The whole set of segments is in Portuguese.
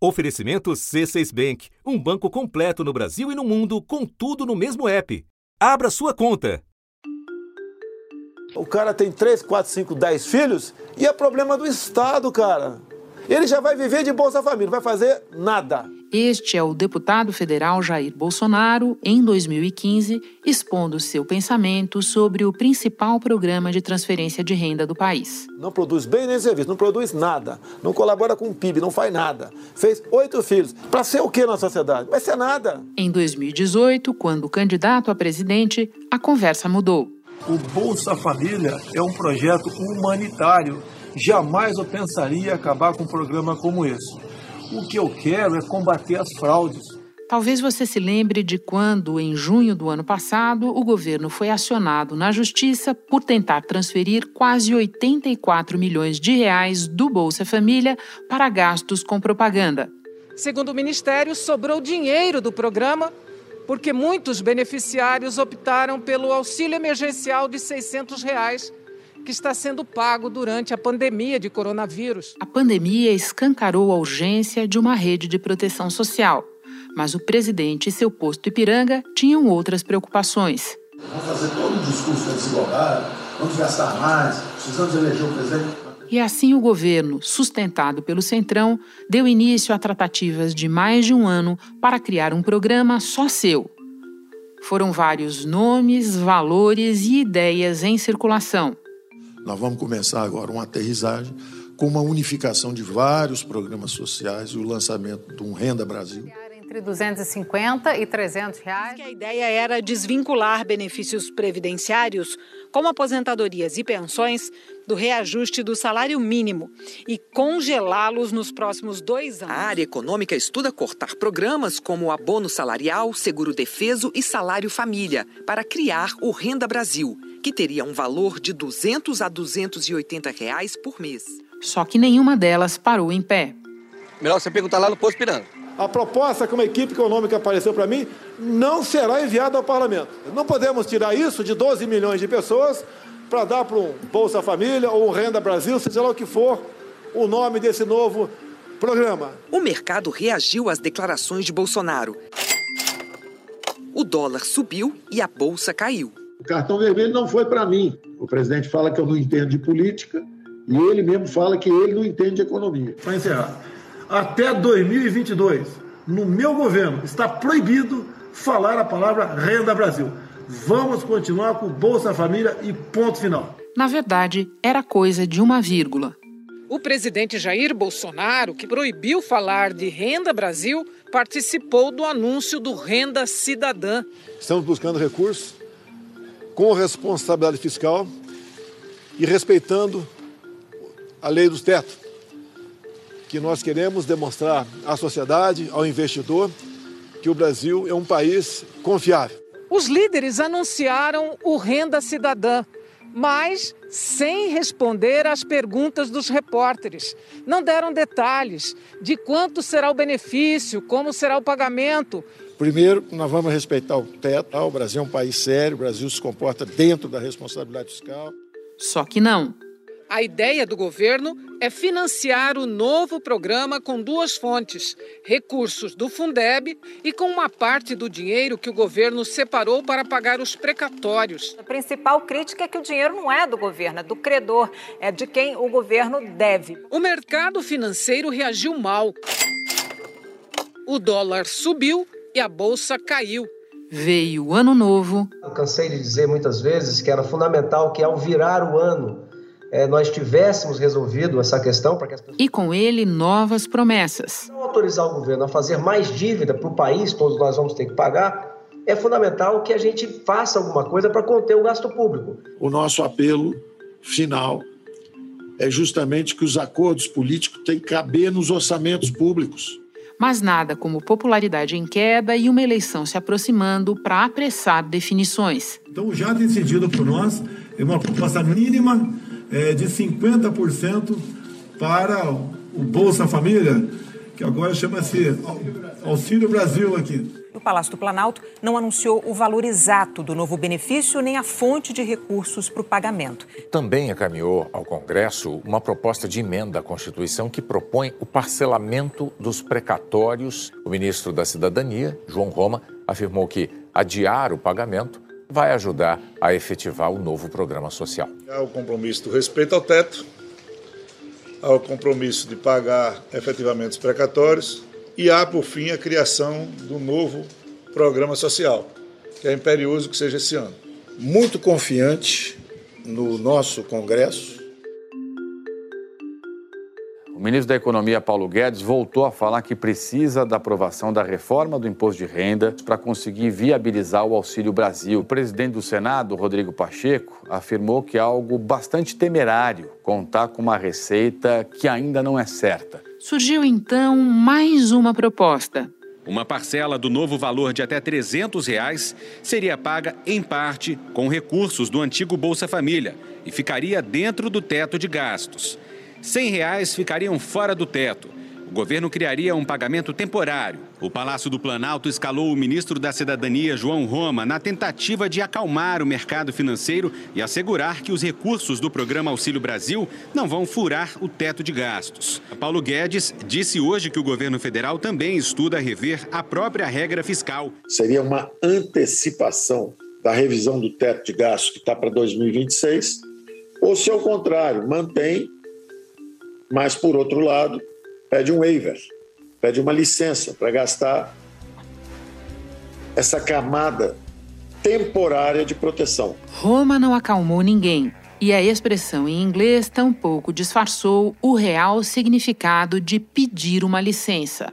Oferecimento C6 Bank, um banco completo no Brasil e no mundo, com tudo no mesmo app. Abra sua conta. O cara tem 3, 4, 5, 10 filhos e é problema do Estado, cara. Ele já vai viver de Bolsa Família, não vai fazer nada. Este é o deputado federal Jair Bolsonaro, em 2015, expondo seu pensamento sobre o principal programa de transferência de renda do país. Não produz bem nem serviço, não produz nada, não colabora com o PIB, não faz nada. Fez oito filhos. Para ser o que na sociedade? Vai ser nada. Em 2018, quando candidato a presidente, a conversa mudou. O Bolsa Família é um projeto humanitário. Jamais eu pensaria acabar com um programa como esse. O que eu quero é combater as fraudes. Talvez você se lembre de quando, em junho do ano passado, o governo foi acionado na justiça por tentar transferir quase 84 milhões de reais do Bolsa Família para gastos com propaganda. Segundo o Ministério, sobrou dinheiro do programa porque muitos beneficiários optaram pelo auxílio emergencial de 600 reais que está sendo pago durante a pandemia de coronavírus. A pandemia escancarou a urgência de uma rede de proteção social. Mas o presidente e seu posto Ipiranga tinham outras preocupações. Vamos fazer todo o discurso da desigualdade, vamos gastar mais, precisamos eleger o presidente. E assim o governo, sustentado pelo Centrão, deu início a tratativas de mais de um ano para criar um programa só seu. Foram vários nomes, valores e ideias em circulação. Nós vamos começar agora uma aterrissagem com uma unificação de vários programas sociais e o lançamento de um Renda Brasil. Entre 250 e 300 reais. A ideia era desvincular benefícios previdenciários, como aposentadorias e pensões, do reajuste do salário mínimo e congelá-los nos próximos dois anos. A área econômica estuda cortar programas como abono salarial, seguro defeso e salário família para criar o Renda Brasil que teria um valor de 200 a 280 reais por mês. Só que nenhuma delas parou em pé. Melhor você perguntar lá no Posto Piranga. A proposta que uma equipe econômica apareceu para mim não será enviada ao parlamento. Não podemos tirar isso de 12 milhões de pessoas para dar para um Bolsa Família ou um Renda Brasil, seja lá o que for o nome desse novo programa. O mercado reagiu às declarações de Bolsonaro. O dólar subiu e a bolsa caiu. O cartão vermelho não foi para mim. O presidente fala que eu não entendo de política e ele mesmo fala que ele não entende de economia. Para encerrar, até 2022, no meu governo, está proibido falar a palavra Renda Brasil. Vamos continuar com Bolsa Família e ponto final. Na verdade, era coisa de uma vírgula. O presidente Jair Bolsonaro, que proibiu falar de Renda Brasil, participou do anúncio do Renda Cidadã. Estamos buscando recursos com responsabilidade fiscal e respeitando a lei dos tetos, que nós queremos demonstrar à sociedade, ao investidor, que o Brasil é um país confiável. Os líderes anunciaram o Renda Cidadã, mas sem responder às perguntas dos repórteres. Não deram detalhes de quanto será o benefício, como será o pagamento Primeiro, nós vamos respeitar o teto. O Brasil é um país sério, o Brasil se comporta dentro da responsabilidade fiscal. Só que não. A ideia do governo é financiar o novo programa com duas fontes: recursos do Fundeb e com uma parte do dinheiro que o governo separou para pagar os precatórios. A principal crítica é que o dinheiro não é do governo, é do credor, é de quem o governo deve. O mercado financeiro reagiu mal. O dólar subiu e a bolsa caiu. Veio o ano novo. Eu cansei de dizer muitas vezes que era fundamental que ao virar o ano é, nós tivéssemos resolvido essa questão para que as pessoas... E com ele novas promessas. Não autorizar o governo a fazer mais dívida para o país, todos nós vamos ter que pagar, é fundamental que a gente faça alguma coisa para conter o gasto público. O nosso apelo final é justamente que os acordos políticos têm que caber nos orçamentos públicos mas nada como popularidade em queda e uma eleição se aproximando para apressar definições. Então, já decidido por nós, é uma proposta mínima é, de 50% para o Bolsa Família, que agora chama-se Auxílio Brasil aqui. O Palácio do Planalto não anunciou o valor exato do novo benefício nem a fonte de recursos para o pagamento. Também encaminhou ao Congresso uma proposta de emenda à Constituição que propõe o parcelamento dos precatórios. O ministro da Cidadania, João Roma, afirmou que adiar o pagamento vai ajudar a efetivar o novo programa social. Há o compromisso do respeito ao teto, há o compromisso de pagar efetivamente os precatórios e há, por fim, a criação do novo programa social, que é imperioso que seja esse ano. Muito confiante no nosso Congresso o ministro da Economia, Paulo Guedes, voltou a falar que precisa da aprovação da reforma do imposto de renda para conseguir viabilizar o Auxílio Brasil. O presidente do Senado, Rodrigo Pacheco, afirmou que é algo bastante temerário contar com uma receita que ainda não é certa. Surgiu então mais uma proposta. Uma parcela do novo valor de até 300 reais seria paga em parte com recursos do antigo Bolsa Família e ficaria dentro do teto de gastos. 100 reais ficariam fora do teto. O governo criaria um pagamento temporário. O Palácio do Planalto escalou o ministro da Cidadania, João Roma, na tentativa de acalmar o mercado financeiro e assegurar que os recursos do programa Auxílio Brasil não vão furar o teto de gastos. Paulo Guedes disse hoje que o governo federal também estuda rever a própria regra fiscal. Seria uma antecipação da revisão do teto de gastos que está para 2026, ou se ao contrário, mantém mas, por outro lado, pede um waiver, pede uma licença para gastar essa camada temporária de proteção. Roma não acalmou ninguém. E a expressão em inglês tampouco disfarçou o real significado de pedir uma licença.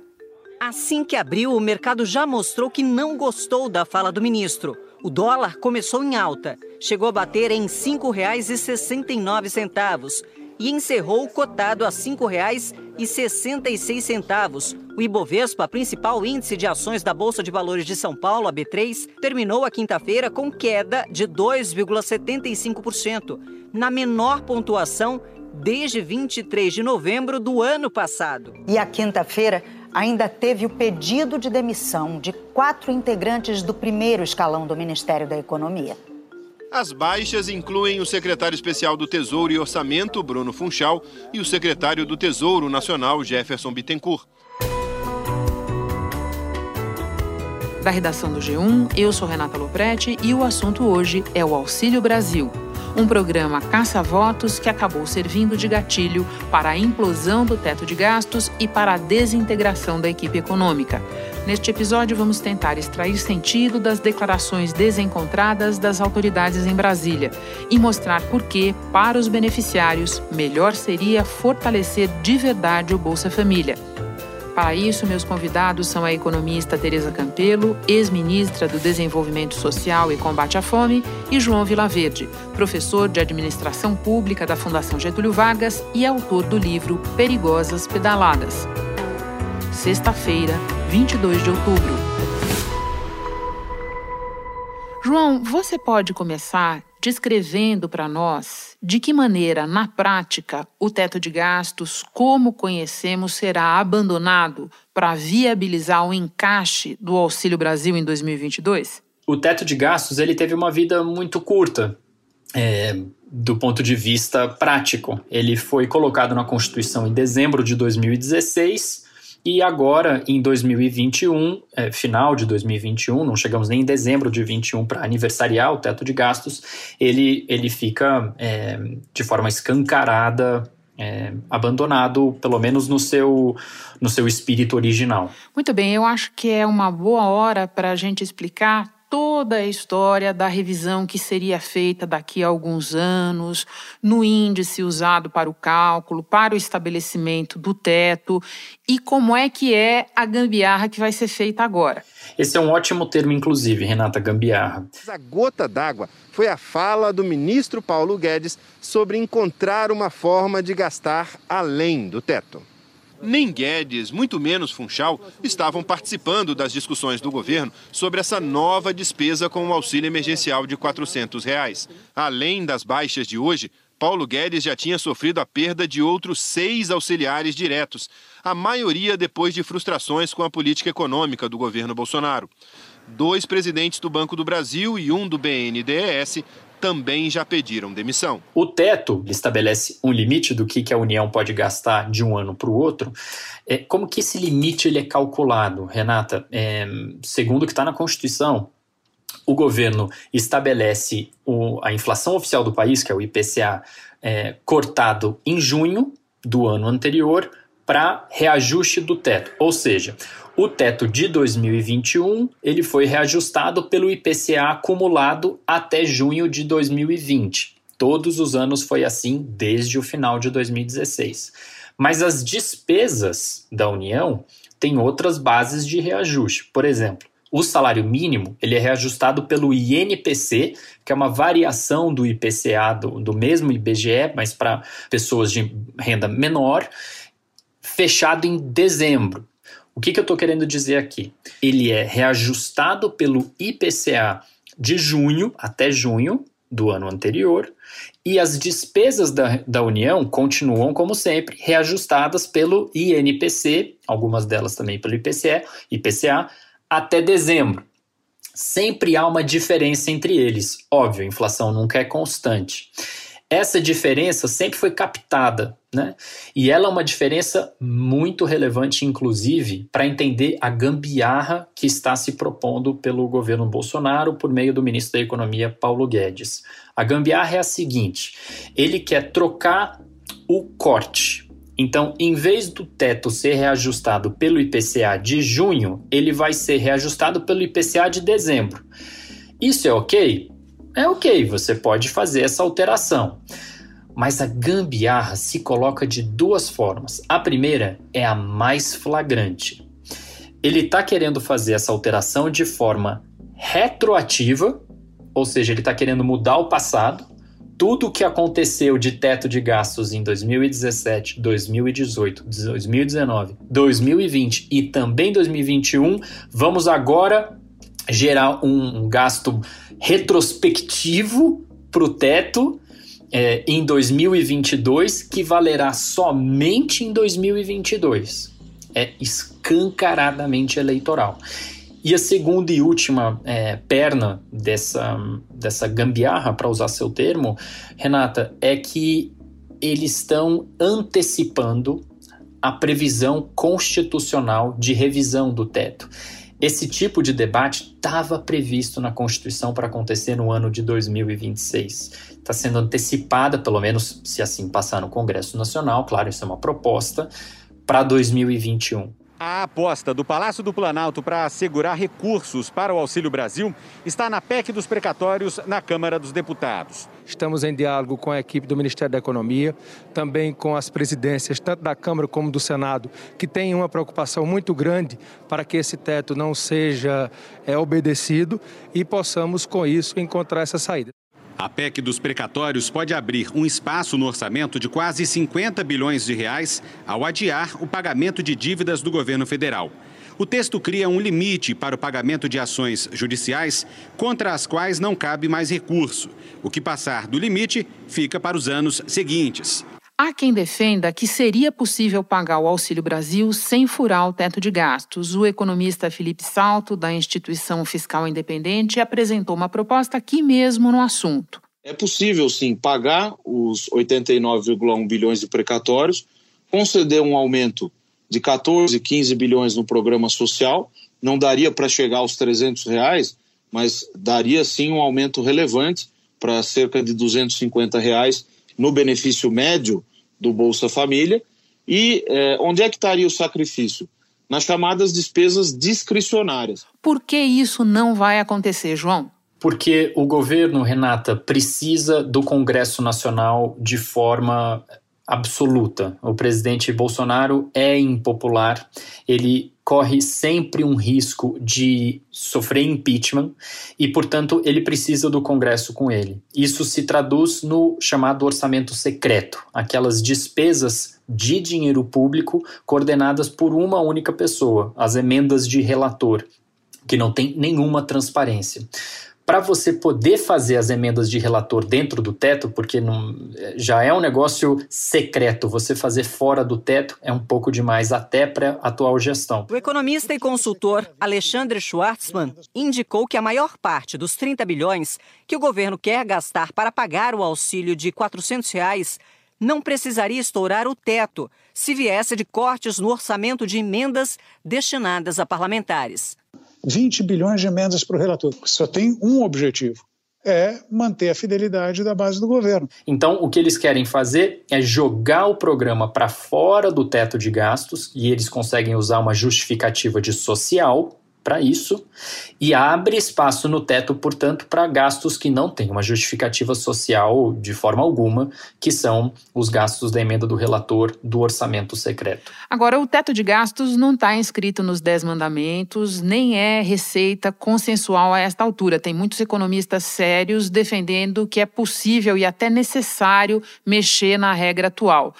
Assim que abriu, o mercado já mostrou que não gostou da fala do ministro. O dólar começou em alta, chegou a bater em R$ 5,69 e encerrou cotado a R$ 5,66. O Ibovespa, principal índice de ações da Bolsa de Valores de São Paulo, a B3, terminou a quinta-feira com queda de 2,75%, na menor pontuação desde 23 de novembro do ano passado. E a quinta-feira ainda teve o pedido de demissão de quatro integrantes do primeiro escalão do Ministério da Economia. As baixas incluem o secretário especial do Tesouro e Orçamento, Bruno Funchal, e o secretário do Tesouro Nacional, Jefferson Bittencourt. Da redação do G1, eu sou Renata Loprete e o assunto hoje é o Auxílio Brasil um programa caça-votos que acabou servindo de gatilho para a implosão do teto de gastos e para a desintegração da equipe econômica. Neste episódio, vamos tentar extrair sentido das declarações desencontradas das autoridades em Brasília e mostrar por que, para os beneficiários, melhor seria fortalecer de verdade o Bolsa Família. Para isso, meus convidados são a economista Tereza Campelo, ex-ministra do Desenvolvimento Social e Combate à Fome, e João Vilaverde, professor de Administração Pública da Fundação Getúlio Vargas e autor do livro Perigosas Pedaladas. Sexta-feira, 22 de outubro. João, você pode começar descrevendo para nós de que maneira, na prática, o teto de gastos, como conhecemos, será abandonado para viabilizar o encaixe do Auxílio Brasil em 2022? O teto de gastos ele teve uma vida muito curta. É, do ponto de vista prático. Ele foi colocado na Constituição em dezembro de 2016 e agora, em 2021, é, final de 2021, não chegamos nem em dezembro de 21 para aniversariar o teto de gastos, ele, ele fica é, de forma escancarada é, abandonado, pelo menos no seu, no seu espírito original. Muito bem, eu acho que é uma boa hora para a gente explicar toda a história da revisão que seria feita daqui a alguns anos, no índice usado para o cálculo, para o estabelecimento do teto e como é que é a gambiarra que vai ser feita agora. Esse é um ótimo termo, inclusive, Renata Gambiarra. A gota d'água foi a fala do ministro Paulo Guedes sobre encontrar uma forma de gastar além do teto. Nem Guedes, muito menos Funchal, estavam participando das discussões do governo sobre essa nova despesa com o auxílio emergencial de 400 reais. Além das baixas de hoje, Paulo Guedes já tinha sofrido a perda de outros seis auxiliares diretos, a maioria depois de frustrações com a política econômica do governo Bolsonaro. Dois presidentes do Banco do Brasil e um do BNDES também já pediram demissão. O teto estabelece um limite do que, a União pode gastar de um ano para o outro. É, como que esse limite ele é calculado, Renata? É, segundo o que está na Constituição, o governo estabelece o, a inflação oficial do país, que é o IPCA, é, cortado em junho do ano anterior para reajuste do teto. Ou seja, o teto de 2021 ele foi reajustado pelo IPCA acumulado até junho de 2020. Todos os anos foi assim desde o final de 2016. Mas as despesas da União têm outras bases de reajuste. Por exemplo, o salário mínimo ele é reajustado pelo INPC, que é uma variação do IPCA do, do mesmo IBGE, mas para pessoas de renda menor, fechado em dezembro. O que, que eu estou querendo dizer aqui? Ele é reajustado pelo IPCA de junho até junho do ano anterior e as despesas da, da União continuam, como sempre, reajustadas pelo INPC, algumas delas também pelo IPCE, IPCA, até dezembro. Sempre há uma diferença entre eles. Óbvio, a inflação nunca é constante essa diferença sempre foi captada, né? E ela é uma diferença muito relevante, inclusive, para entender a gambiarra que está se propondo pelo governo Bolsonaro por meio do ministro da Economia, Paulo Guedes. A gambiarra é a seguinte: ele quer trocar o corte. Então, em vez do teto ser reajustado pelo IPCA de junho, ele vai ser reajustado pelo IPCA de dezembro. Isso é ok? É ok, você pode fazer essa alteração. Mas a gambiarra se coloca de duas formas. A primeira é a mais flagrante. Ele está querendo fazer essa alteração de forma retroativa, ou seja, ele está querendo mudar o passado. Tudo o que aconteceu de teto de gastos em 2017, 2018, 2019, 2020 e também 2021, vamos agora gerar um gasto retrospectivo para o teto é, em 2022 que valerá somente em 2022. É escancaradamente eleitoral. E a segunda e última é, perna dessa, dessa gambiarra, para usar seu termo, Renata, é que eles estão antecipando a previsão constitucional de revisão do teto. Esse tipo de debate estava previsto na Constituição para acontecer no ano de 2026. Está sendo antecipada, pelo menos se assim passar no Congresso Nacional, claro, isso é uma proposta, para 2021. A aposta do Palácio do Planalto para assegurar recursos para o Auxílio Brasil está na PEC dos precatórios na Câmara dos Deputados. Estamos em diálogo com a equipe do Ministério da Economia, também com as presidências, tanto da Câmara como do Senado, que têm uma preocupação muito grande para que esse teto não seja é, obedecido e possamos, com isso, encontrar essa saída. A PEC dos precatórios pode abrir um espaço no orçamento de quase 50 bilhões de reais ao adiar o pagamento de dívidas do governo federal. O texto cria um limite para o pagamento de ações judiciais contra as quais não cabe mais recurso. O que passar do limite fica para os anos seguintes. Há quem defenda que seria possível pagar o Auxílio Brasil sem furar o teto de gastos. O economista Felipe Salto, da Instituição Fiscal Independente, apresentou uma proposta aqui mesmo no assunto. É possível, sim, pagar os 89,1 bilhões de precatórios, conceder um aumento de 14, 15 bilhões no programa social, não daria para chegar aos 300 reais, mas daria sim um aumento relevante para cerca de 250 reais no benefício médio do Bolsa Família. E é, onde é que estaria o sacrifício? Nas chamadas despesas discricionárias. Por que isso não vai acontecer, João? Porque o governo, Renata, precisa do Congresso Nacional de forma absoluta. O presidente Bolsonaro é impopular, ele corre sempre um risco de sofrer impeachment e, portanto, ele precisa do Congresso com ele. Isso se traduz no chamado orçamento secreto, aquelas despesas de dinheiro público coordenadas por uma única pessoa, as emendas de relator, que não tem nenhuma transparência. Para você poder fazer as emendas de relator dentro do teto, porque não, já é um negócio secreto, você fazer fora do teto é um pouco demais até para a atual gestão. O economista e consultor Alexandre Schwartzman indicou que a maior parte dos 30 bilhões que o governo quer gastar para pagar o auxílio de 400 reais não precisaria estourar o teto se viesse de cortes no orçamento de emendas destinadas a parlamentares. 20 bilhões de emendas para o relator, só tem um objetivo: é manter a fidelidade da base do governo. Então, o que eles querem fazer é jogar o programa para fora do teto de gastos e eles conseguem usar uma justificativa de social para isso e abre espaço no teto, portanto, para gastos que não têm uma justificativa social de forma alguma, que são os gastos da emenda do relator do orçamento secreto. Agora, o teto de gastos não está inscrito nos Dez Mandamentos, nem é receita consensual a esta altura. Tem muitos economistas sérios defendendo que é possível e até necessário mexer na regra atual.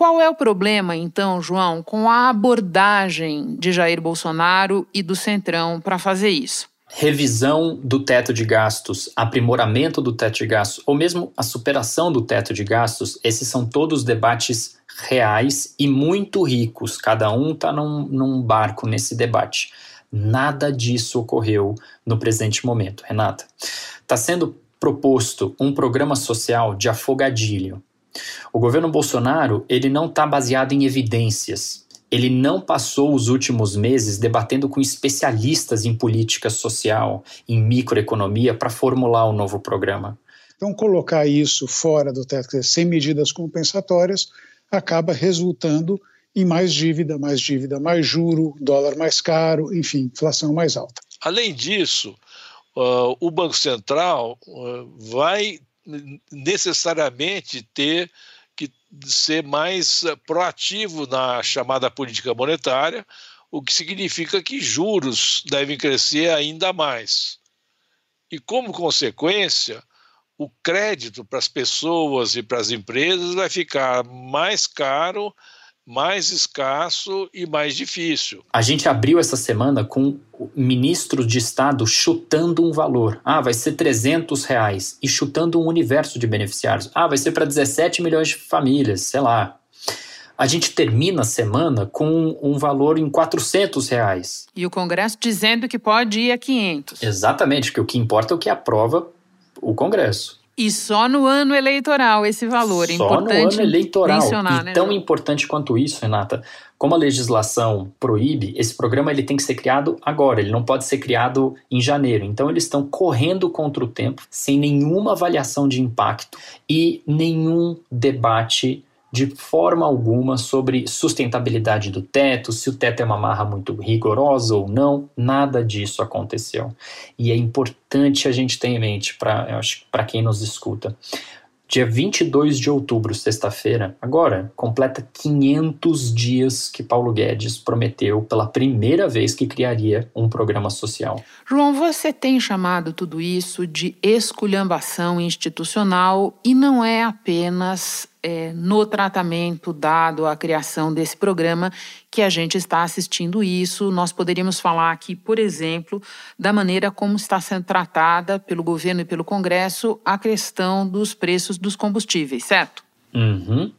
Qual é o problema, então, João, com a abordagem de Jair Bolsonaro e do Centrão para fazer isso? Revisão do teto de gastos, aprimoramento do teto de gastos, ou mesmo a superação do teto de gastos, esses são todos debates reais e muito ricos. Cada um está num, num barco nesse debate. Nada disso ocorreu no presente momento, Renata. Está sendo proposto um programa social de afogadilho o governo Bolsonaro ele não está baseado em evidências. Ele não passou os últimos meses debatendo com especialistas em política social, em microeconomia, para formular o um novo programa. Então, colocar isso fora do teto, sem medidas compensatórias, acaba resultando em mais dívida, mais dívida, mais juro, dólar mais caro, enfim, inflação mais alta. Além disso, uh, o Banco Central uh, vai necessariamente ter que ser mais eh, proativo na chamada política monetária, o que significa que juros devem crescer ainda mais. E, como consequência, o crédito para as pessoas e para as empresas vai ficar mais caro mais escasso e mais difícil. A gente abriu essa semana com ministros de Estado chutando um valor. Ah, vai ser 300 reais. E chutando um universo de beneficiários. Ah, vai ser para 17 milhões de famílias, sei lá. A gente termina a semana com um valor em 400 reais. E o Congresso dizendo que pode ir a 500. Exatamente, porque o que importa é o que aprova o Congresso. E só no ano eleitoral esse valor. É só importante no ano eleitoral. mencionar, e né, tão João? importante quanto isso, Renata, como a legislação proíbe, esse programa ele tem que ser criado agora, ele não pode ser criado em janeiro. Então eles estão correndo contra o tempo, sem nenhuma avaliação de impacto e nenhum debate de forma alguma sobre sustentabilidade do teto, se o teto é uma marra muito rigorosa ou não, nada disso aconteceu. E é importante a gente ter em mente para quem nos escuta. Dia 22 de outubro, sexta-feira, agora, completa 500 dias que Paulo Guedes prometeu pela primeira vez que criaria um programa social. João, você tem chamado tudo isso de esculhambação institucional e não é apenas é, no tratamento dado à criação desse programa que a gente está assistindo isso. Nós poderíamos falar aqui, por exemplo, da maneira como está sendo tratada pelo governo e pelo Congresso a questão dos preços dos combustíveis, certo? Uhum.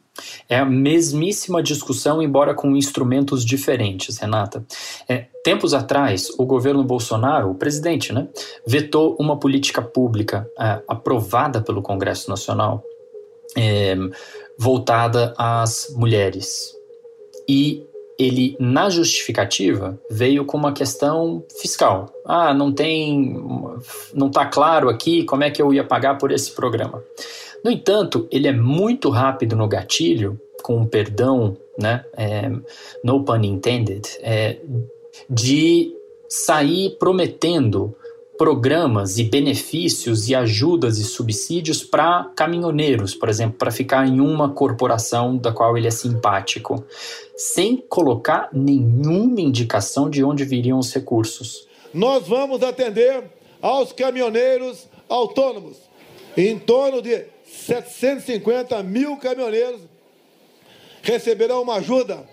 É a mesmíssima discussão, embora com instrumentos diferentes, Renata. É, tempos atrás, o governo Bolsonaro, o presidente, né, vetou uma política pública é, aprovada pelo Congresso Nacional é, voltada às mulheres. E ele, na justificativa, veio com uma questão fiscal. Ah, não tem. não está claro aqui como é que eu ia pagar por esse programa. No entanto, ele é muito rápido no gatilho, com um perdão, né, é, no pun intended, é, de sair prometendo programas e benefícios e ajudas e subsídios para caminhoneiros, por exemplo, para ficar em uma corporação da qual ele é simpático, sem colocar nenhuma indicação de onde viriam os recursos. Nós vamos atender aos caminhoneiros autônomos, em torno de 750 mil caminhoneiros receberão uma ajuda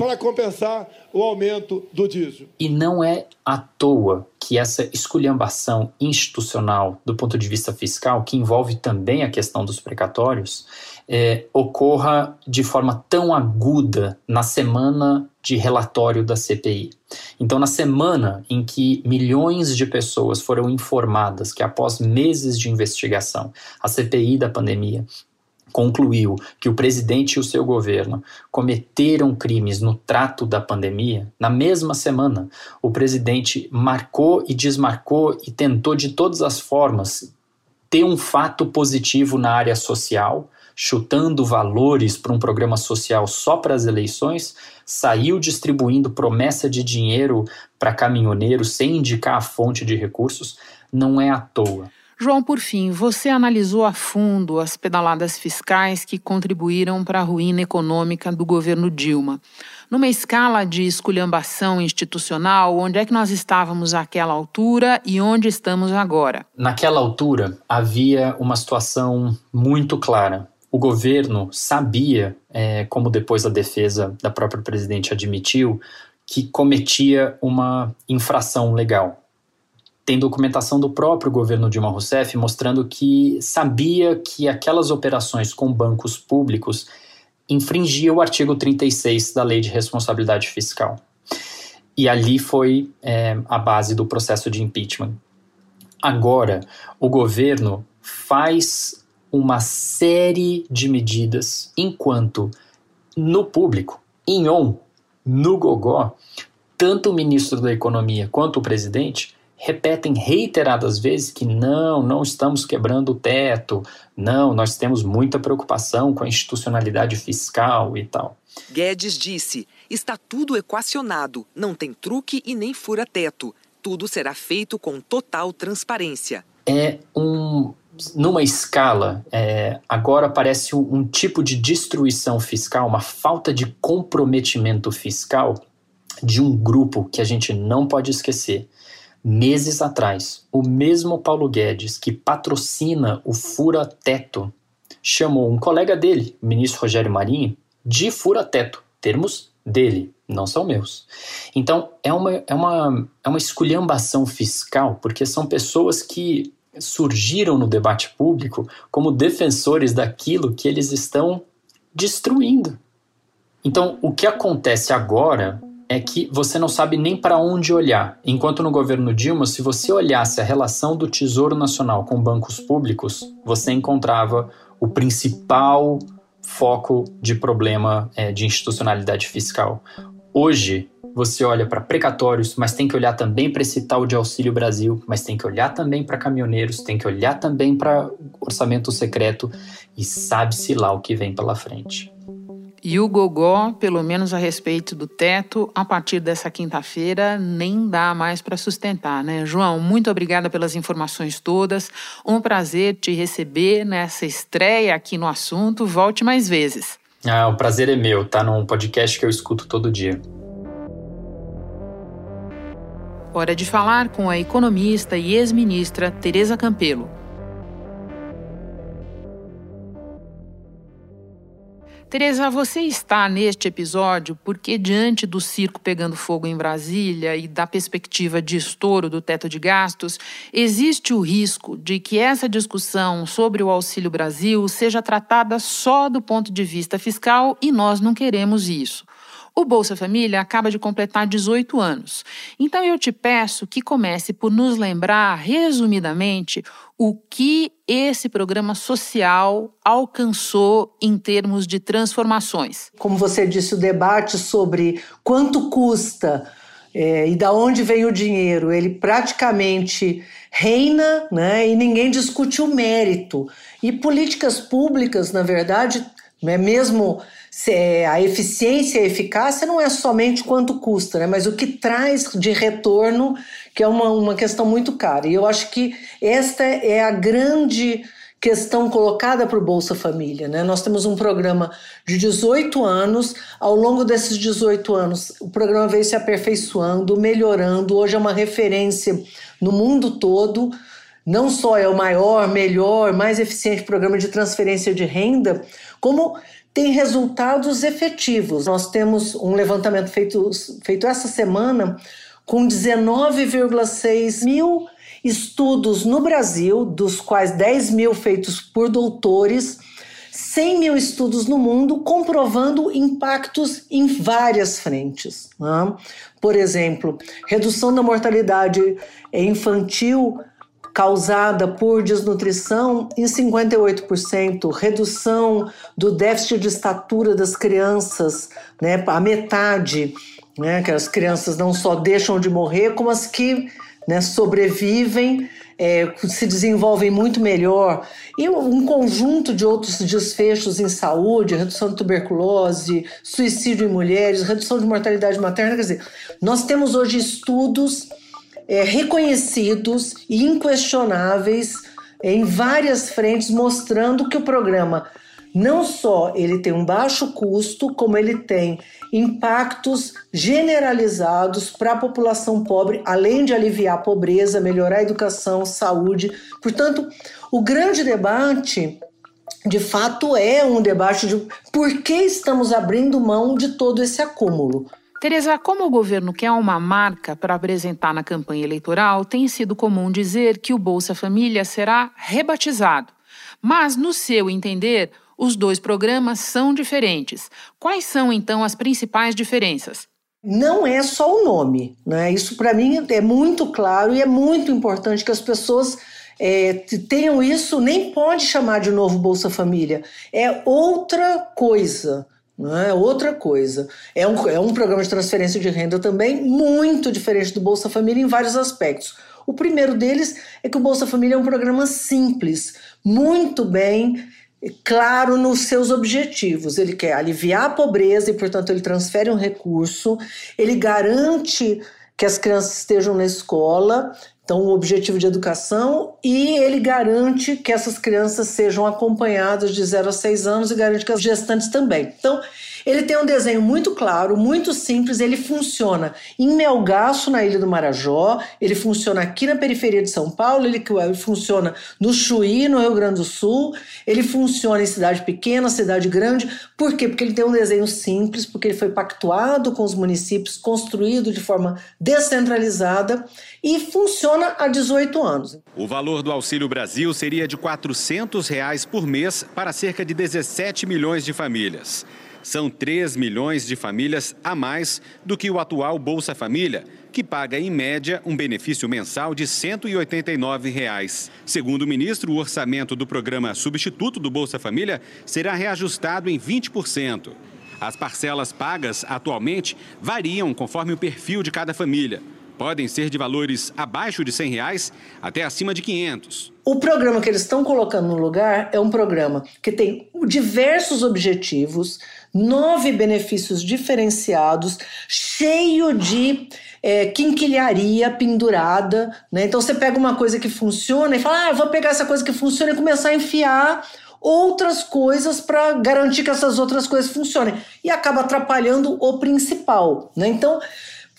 para compensar o aumento do diesel. E não é à toa que essa esculhambação institucional do ponto de vista fiscal, que envolve também a questão dos precatórios, é, ocorra de forma tão aguda na semana de relatório da CPI. Então, na semana em que milhões de pessoas foram informadas que, após meses de investigação, a CPI da pandemia concluiu que o presidente e o seu governo cometeram crimes no trato da pandemia, na mesma semana, o presidente marcou e desmarcou e tentou de todas as formas ter um fato positivo na área social chutando valores para um programa social só para as eleições, saiu distribuindo promessa de dinheiro para caminhoneiros sem indicar a fonte de recursos, não é à toa. João, por fim, você analisou a fundo as pedaladas fiscais que contribuíram para a ruína econômica do governo Dilma. Numa escala de esculhambação institucional, onde é que nós estávamos àquela altura e onde estamos agora? Naquela altura, havia uma situação muito clara o governo sabia, é, como depois a defesa da própria presidente admitiu, que cometia uma infração legal. Tem documentação do próprio governo Dilma Rousseff mostrando que sabia que aquelas operações com bancos públicos infringiam o artigo 36 da Lei de Responsabilidade Fiscal. E ali foi é, a base do processo de impeachment. Agora, o governo faz uma série de medidas, enquanto no público, em on, no gogó, tanto o ministro da Economia quanto o presidente repetem reiteradas vezes que não, não estamos quebrando o teto, não, nós temos muita preocupação com a institucionalidade fiscal e tal. Guedes disse: está tudo equacionado, não tem truque e nem fura-teto. Tudo será feito com total transparência. É um numa escala, é, agora parece um, um, tipo de destruição fiscal, uma falta de comprometimento fiscal de um grupo que a gente não pode esquecer. Meses atrás, o mesmo Paulo Guedes, que patrocina o fura-teto, chamou um colega dele, o ministro Rogério Marinho, de fura-teto. Termos dele, não são meus. Então, é uma, é, uma, é uma esculhambação fiscal, porque são pessoas que surgiram no debate público como defensores daquilo que eles estão destruindo. Então, o que acontece agora é que você não sabe nem para onde olhar. Enquanto no governo Dilma, se você olhasse a relação do Tesouro Nacional com bancos públicos, você encontrava o principal foco de problema é, de institucionalidade fiscal. Hoje, você olha para precatórios, mas tem que olhar também para esse tal de Auxílio Brasil, mas tem que olhar também para caminhoneiros, tem que olhar também para orçamento secreto e sabe-se lá o que vem pela frente. E o gogó, pelo menos a respeito do teto, a partir dessa quinta-feira nem dá mais para sustentar, né? João, muito obrigada pelas informações todas. Um prazer te receber nessa estreia aqui no assunto. Volte mais vezes. Ah, o prazer é meu, tá num podcast que eu escuto todo dia. Hora de falar com a economista e ex-ministra Tereza Campelo. Tereza, você está neste episódio porque, diante do circo pegando fogo em Brasília e da perspectiva de estouro do teto de gastos, existe o risco de que essa discussão sobre o Auxílio Brasil seja tratada só do ponto de vista fiscal e nós não queremos isso. O Bolsa Família acaba de completar 18 anos. Então eu te peço que comece por nos lembrar, resumidamente, o que esse programa social alcançou em termos de transformações. Como você disse, o debate sobre quanto custa é, e da onde vem o dinheiro, ele praticamente reina, né? E ninguém discute o mérito. E políticas públicas, na verdade, né, mesmo é, a eficiência e a eficácia não é somente quanto custa, né, mas o que traz de retorno, que é uma, uma questão muito cara. E eu acho que esta é a grande questão colocada para o Bolsa Família. Né? Nós temos um programa de 18 anos, ao longo desses 18 anos, o programa veio se aperfeiçoando, melhorando, hoje é uma referência no mundo todo. Não só é o maior, melhor, mais eficiente programa de transferência de renda, como tem resultados efetivos. Nós temos um levantamento feito, feito essa semana com 19,6 mil estudos no Brasil, dos quais 10 mil feitos por doutores, 100 mil estudos no mundo comprovando impactos em várias frentes. Né? Por exemplo, redução da mortalidade infantil causada por desnutrição em 58%, redução do déficit de estatura das crianças, né, a metade, né, que as crianças não só deixam de morrer, como as que né, sobrevivem, é, se desenvolvem muito melhor. E um conjunto de outros desfechos em saúde, redução de tuberculose, suicídio em mulheres, redução de mortalidade materna. Quer dizer, nós temos hoje estudos é, reconhecidos e inquestionáveis em várias frentes, mostrando que o programa não só ele tem um baixo custo, como ele tem impactos generalizados para a população pobre, além de aliviar a pobreza, melhorar a educação, saúde. Portanto, o grande debate, de fato, é um debate de por que estamos abrindo mão de todo esse acúmulo. Tereza, como o governo quer uma marca para apresentar na campanha eleitoral, tem sido comum dizer que o Bolsa Família será rebatizado. Mas, no seu entender, os dois programas são diferentes. Quais são, então, as principais diferenças? Não é só o nome, né? Isso para mim é muito claro e é muito importante que as pessoas é, tenham isso. Nem pode chamar de novo Bolsa Família, é outra coisa. É outra coisa. É um, é um programa de transferência de renda também muito diferente do Bolsa Família em vários aspectos. O primeiro deles é que o Bolsa Família é um programa simples, muito bem claro nos seus objetivos. Ele quer aliviar a pobreza e, portanto, ele transfere um recurso, ele garante que as crianças estejam na escola, então o objetivo de educação, e ele garante que essas crianças sejam acompanhadas de 0 a 6 anos e garante que as gestantes também. Então, ele tem um desenho muito claro, muito simples, ele funciona em Melgaço, na Ilha do Marajó, ele funciona aqui na periferia de São Paulo, ele, ele funciona no Chuí, no Rio Grande do Sul, ele funciona em cidade pequena, cidade grande. Por quê? Porque ele tem um desenho simples, porque ele foi pactuado com os municípios, construído de forma descentralizada e funciona há 18 anos. O valor do Auxílio Brasil seria de 400 reais por mês para cerca de 17 milhões de famílias. São 3 milhões de famílias a mais do que o atual Bolsa Família, que paga em média um benefício mensal de 189 reais. Segundo o ministro, o orçamento do programa substituto do Bolsa Família será reajustado em 20%. As parcelas pagas atualmente variam conforme o perfil de cada família. Podem ser de valores abaixo de 100 reais até acima de 500. O programa que eles estão colocando no lugar é um programa que tem diversos objetivos, nove benefícios diferenciados, cheio de é, quinquilharia pendurada. Né? Então você pega uma coisa que funciona e fala: ah, vou pegar essa coisa que funciona e começar a enfiar outras coisas para garantir que essas outras coisas funcionem. E acaba atrapalhando o principal. Né? Então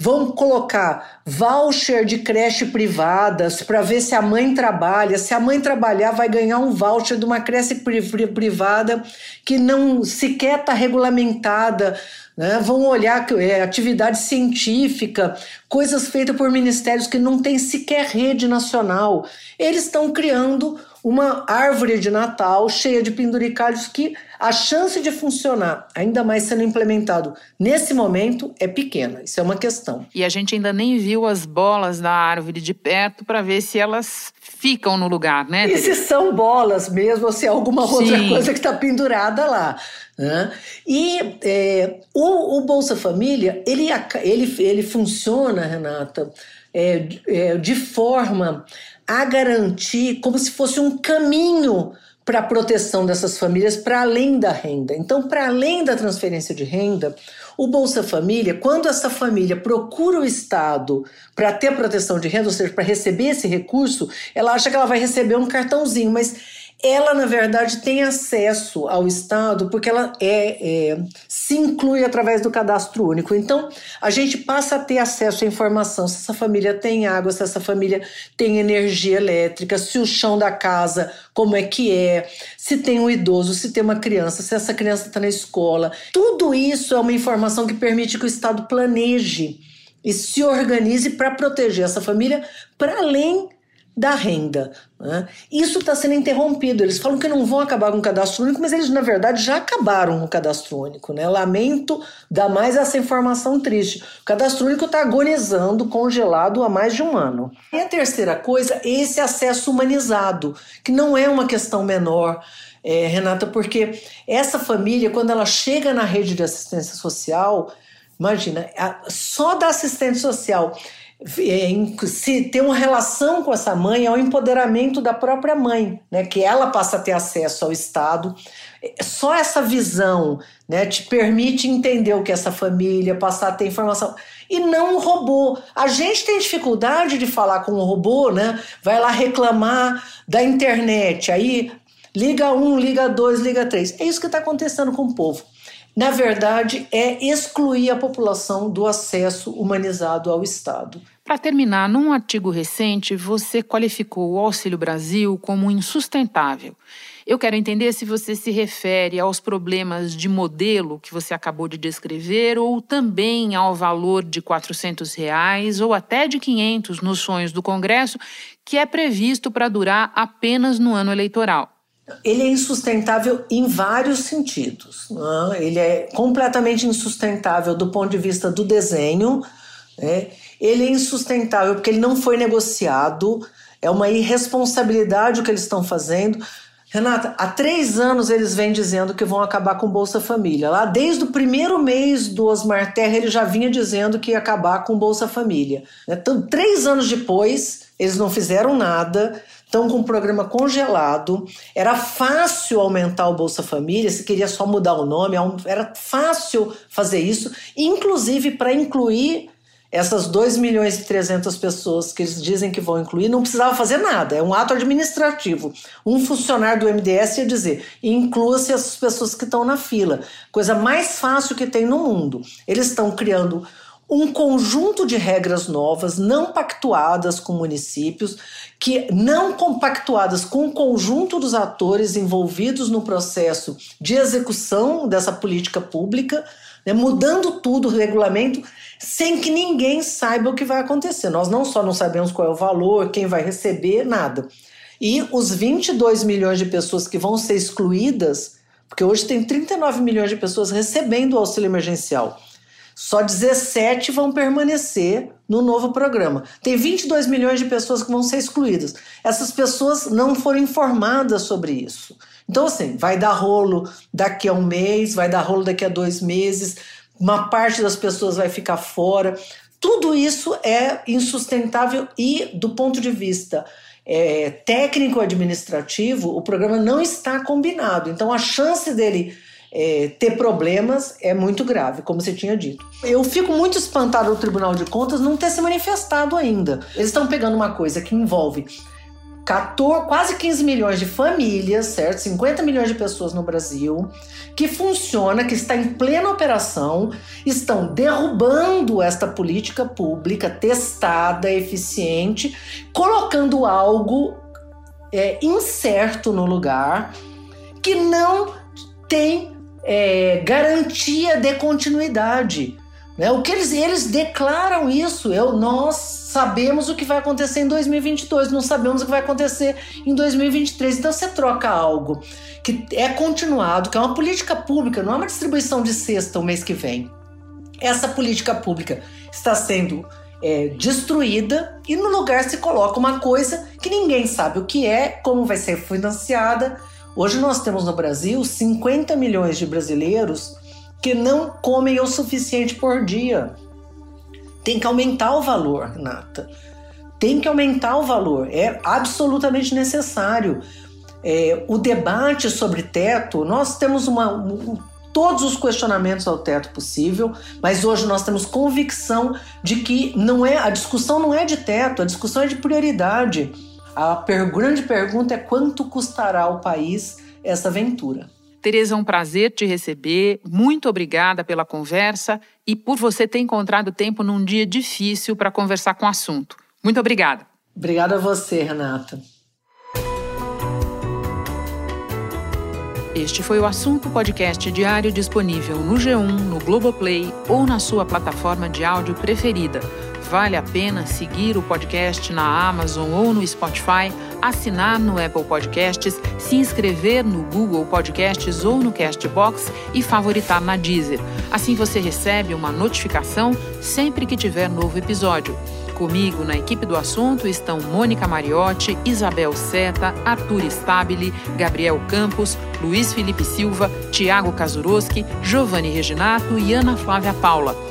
Vão colocar voucher de creche privadas para ver se a mãe trabalha. Se a mãe trabalhar, vai ganhar um voucher de uma creche privada que não sequer está regulamentada. Né? Vão olhar é, atividade científica, coisas feitas por ministérios que não têm sequer rede nacional. Eles estão criando uma árvore de Natal cheia de penduricalhos que a chance de funcionar, ainda mais sendo implementado nesse momento, é pequena. Isso é uma questão. E a gente ainda nem viu as bolas da árvore de perto para ver se elas ficam no lugar, né? E se são bolas mesmo, ou se é alguma Sim. outra coisa que está pendurada lá. Né? E é, o, o, Bolsa Família, ele, ele, ele funciona, Renata, é, é, de forma a garantir como se fosse um caminho para a proteção dessas famílias para além da renda. Então, para além da transferência de renda, o Bolsa Família, quando essa família procura o Estado para ter proteção de renda, ou seja, para receber esse recurso, ela acha que ela vai receber um cartãozinho, mas ela, na verdade, tem acesso ao Estado porque ela é, é, se inclui através do cadastro único. Então, a gente passa a ter acesso à informação se essa família tem água, se essa família tem energia elétrica, se o chão da casa, como é que é, se tem um idoso, se tem uma criança, se essa criança está na escola. Tudo isso é uma informação que permite que o Estado planeje e se organize para proteger essa família para além da renda. Né? Isso está sendo interrompido. Eles falam que não vão acabar com o cadastro único, mas eles, na verdade, já acabaram o cadastro único. Né? Lamento dar mais essa informação triste. O cadastro único está agonizando, congelado há mais de um ano. E a terceira coisa esse acesso humanizado, que não é uma questão menor. É, Renata, porque essa família, quando ela chega na rede de assistência social, imagina, só da assistente social se ter uma relação com essa mãe é o empoderamento da própria mãe, né? Que ela passa a ter acesso ao Estado. Só essa visão, né, te permite entender o que é essa família, passar a ter informação e não um robô. A gente tem dificuldade de falar com um robô, né? Vai lá reclamar da internet, aí liga um, liga dois, liga três. É isso que está acontecendo com o povo na verdade, é excluir a população do acesso humanizado ao Estado. Para terminar, num artigo recente, você qualificou o Auxílio Brasil como insustentável. Eu quero entender se você se refere aos problemas de modelo que você acabou de descrever ou também ao valor de 400 reais, ou até de 500 nos sonhos do Congresso, que é previsto para durar apenas no ano eleitoral. Ele é insustentável em vários sentidos. Né? Ele é completamente insustentável do ponto de vista do desenho. Né? Ele é insustentável porque ele não foi negociado. É uma irresponsabilidade o que eles estão fazendo. Renata, há três anos eles vêm dizendo que vão acabar com Bolsa Família. Lá desde o primeiro mês do Osmar Terra, ele já vinha dizendo que ia acabar com Bolsa Família. Então, três anos depois, eles não fizeram nada estão com o programa congelado. Era fácil aumentar o Bolsa Família, se queria só mudar o nome, era fácil fazer isso, inclusive para incluir essas 2 milhões e 300 pessoas que eles dizem que vão incluir, não precisava fazer nada, é um ato administrativo. Um funcionário do MDS ia dizer: inclua-se essas pessoas que estão na fila. Coisa mais fácil que tem no mundo. Eles estão criando um conjunto de regras novas, não pactuadas com municípios, que não compactuadas com o conjunto dos atores envolvidos no processo de execução dessa política pública, né, mudando tudo o regulamento, sem que ninguém saiba o que vai acontecer. Nós não só não sabemos qual é o valor, quem vai receber, nada. E os 22 milhões de pessoas que vão ser excluídas, porque hoje tem 39 milhões de pessoas recebendo o auxílio emergencial. Só 17 vão permanecer no novo programa. Tem 22 milhões de pessoas que vão ser excluídas. Essas pessoas não foram informadas sobre isso. Então, assim, vai dar rolo daqui a um mês, vai dar rolo daqui a dois meses, uma parte das pessoas vai ficar fora. Tudo isso é insustentável e, do ponto de vista é, técnico-administrativo, o programa não está combinado. Então, a chance dele é, ter problemas é muito grave, como você tinha dito. Eu fico muito espantado o Tribunal de Contas não ter se manifestado ainda. Eles estão pegando uma coisa que envolve 14, quase 15 milhões de famílias, certo? 50 milhões de pessoas no Brasil, que funciona, que está em plena operação, estão derrubando esta política pública testada, eficiente, colocando algo é, incerto no lugar que não tem é, garantia de continuidade. Né? O que eles, eles declaram isso, eu, nós sabemos o que vai acontecer em 2022, não sabemos o que vai acontecer em 2023. Então você troca algo que é continuado, que é uma política pública, não é uma distribuição de cesta o mês que vem. Essa política pública está sendo é, destruída e no lugar se coloca uma coisa que ninguém sabe o que é, como vai ser financiada, Hoje nós temos no Brasil 50 milhões de brasileiros que não comem o suficiente por dia. Tem que aumentar o valor, Renata. Tem que aumentar o valor. É absolutamente necessário. É, o debate sobre teto, nós temos uma, um, todos os questionamentos ao teto possível, mas hoje nós temos convicção de que não é a discussão não é de teto, a discussão é de prioridade. A per grande pergunta é quanto custará ao país essa aventura. Tereza, é um prazer te receber. Muito obrigada pela conversa e por você ter encontrado tempo num dia difícil para conversar com o assunto. Muito obrigada. Obrigada a você, Renata. Este foi o assunto podcast diário disponível no G1, no Globoplay ou na sua plataforma de áudio preferida. Vale a pena seguir o podcast na Amazon ou no Spotify, assinar no Apple Podcasts, se inscrever no Google Podcasts ou no Castbox e favoritar na Deezer. Assim você recebe uma notificação sempre que tiver novo episódio. Comigo na equipe do assunto estão Mônica Mariotti, Isabel Seta, Arthur Stabile, Gabriel Campos, Luiz Felipe Silva, Tiago Kazuroski, Giovanni Reginato e Ana Flávia Paula.